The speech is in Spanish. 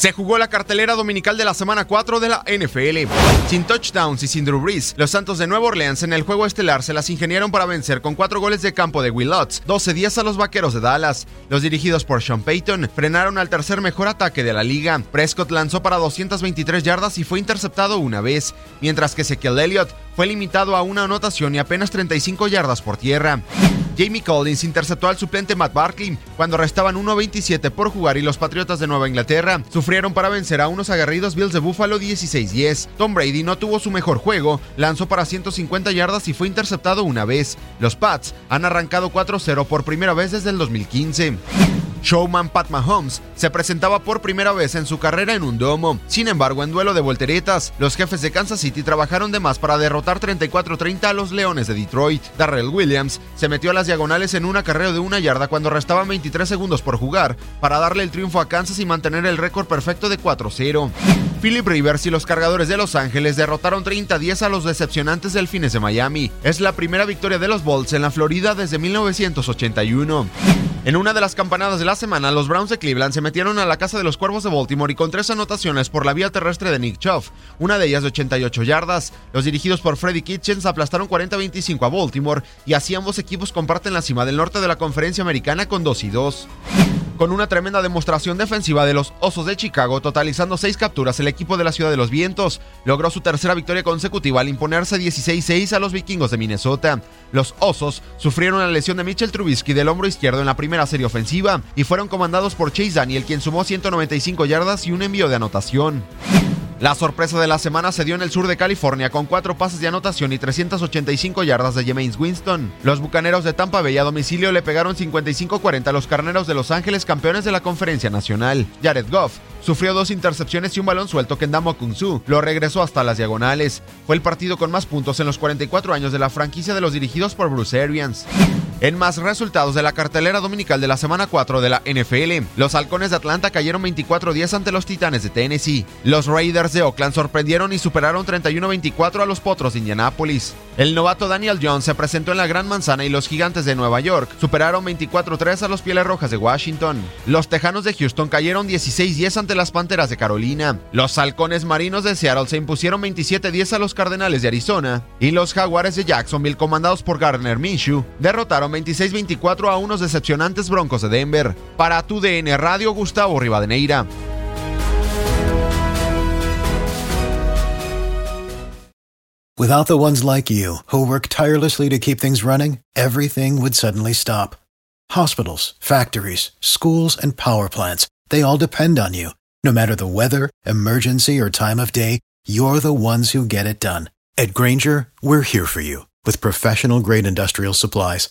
Se jugó la cartelera dominical de la semana 4 de la NFL. Sin touchdowns y sin Drew Brees, los Santos de Nueva Orleans en el juego estelar se las ingeniaron para vencer con cuatro goles de campo de Will Lutz, 12 días a los Vaqueros de Dallas. Los dirigidos por Sean Payton frenaron al tercer mejor ataque de la liga. Prescott lanzó para 223 yardas y fue interceptado una vez, mientras que Ezekiel Elliott fue limitado a una anotación y apenas 35 yardas por tierra. Jamie Collins interceptó al suplente Matt Barkley cuando restaban 1.27 por jugar y los Patriotas de Nueva Inglaterra sufrieron para vencer a unos aguerridos Bills de Buffalo 16-10. Tom Brady no tuvo su mejor juego, lanzó para 150 yardas y fue interceptado una vez. Los Pats han arrancado 4-0 por primera vez desde el 2015. Showman Pat Mahomes se presentaba por primera vez en su carrera en un domo. Sin embargo, en duelo de volteretas, los jefes de Kansas City trabajaron de más para derrotar 34-30 a los Leones de Detroit. Darrell Williams se metió a las diagonales en un acarreo de una yarda cuando restaban 23 segundos por jugar para darle el triunfo a Kansas y mantener el récord perfecto de 4-0. Philip Rivers y los cargadores de Los Ángeles derrotaron 30-10 a los decepcionantes Delfines de Miami. Es la primera victoria de los Bolts en la Florida desde 1981. En una de las campanadas de la semana, los Browns de Cleveland se metieron a la casa de los Cuervos de Baltimore y con tres anotaciones por la vía terrestre de Nick Chubb, una de ellas de 88 yardas. Los dirigidos por Freddy Kitchens aplastaron 40-25 a Baltimore y así ambos equipos comparten la cima del norte de la conferencia americana con 2 y 2. Con una tremenda demostración defensiva de los Osos de Chicago, totalizando seis capturas, el equipo de la Ciudad de los Vientos logró su tercera victoria consecutiva al imponerse 16-6 a los vikingos de Minnesota. Los Osos sufrieron la lesión de Mitchell Trubisky del hombro izquierdo en la primera serie ofensiva y fueron comandados por Chase Daniel, quien sumó 195 yardas y un envío de anotación. La sorpresa de la semana se dio en el sur de California con cuatro pases de anotación y 385 yardas de Jameis Winston. Los bucaneros de Tampa Bay a domicilio le pegaron 55-40 a los carneros de Los Ángeles, campeones de la Conferencia Nacional. Jared Goff sufrió dos intercepciones y un balón suelto que Ndamo Kunsu lo regresó hasta las diagonales. Fue el partido con más puntos en los 44 años de la franquicia de los dirigidos por Bruce Arians. En más resultados de la cartelera dominical de la semana 4 de la NFL, los halcones de Atlanta cayeron 24-10 ante los titanes de Tennessee. Los Raiders de Oakland sorprendieron y superaron 31-24 a los potros de Indianápolis. El novato Daniel Jones se presentó en la Gran Manzana y los gigantes de Nueva York superaron 24-3 a los Pieles Rojas de Washington. Los Tejanos de Houston cayeron 16-10 ante las Panteras de Carolina. Los halcones marinos de Seattle se impusieron 27-10 a los Cardenales de Arizona. Y los Jaguares de Jacksonville, comandados por Gardner Minshew, derrotaron 26-24 a unos decepcionantes Broncos de Denver. Para tu DN Radio, Gustavo Rivadeneira. Without the ones like you, who work tirelessly to keep things running, everything would suddenly stop. Hospitals, factories, schools, and power plants, they all depend on you. No matter the weather, emergency, or time of day, you're the ones who get it done. At Granger, we're here for you with professional grade industrial supplies.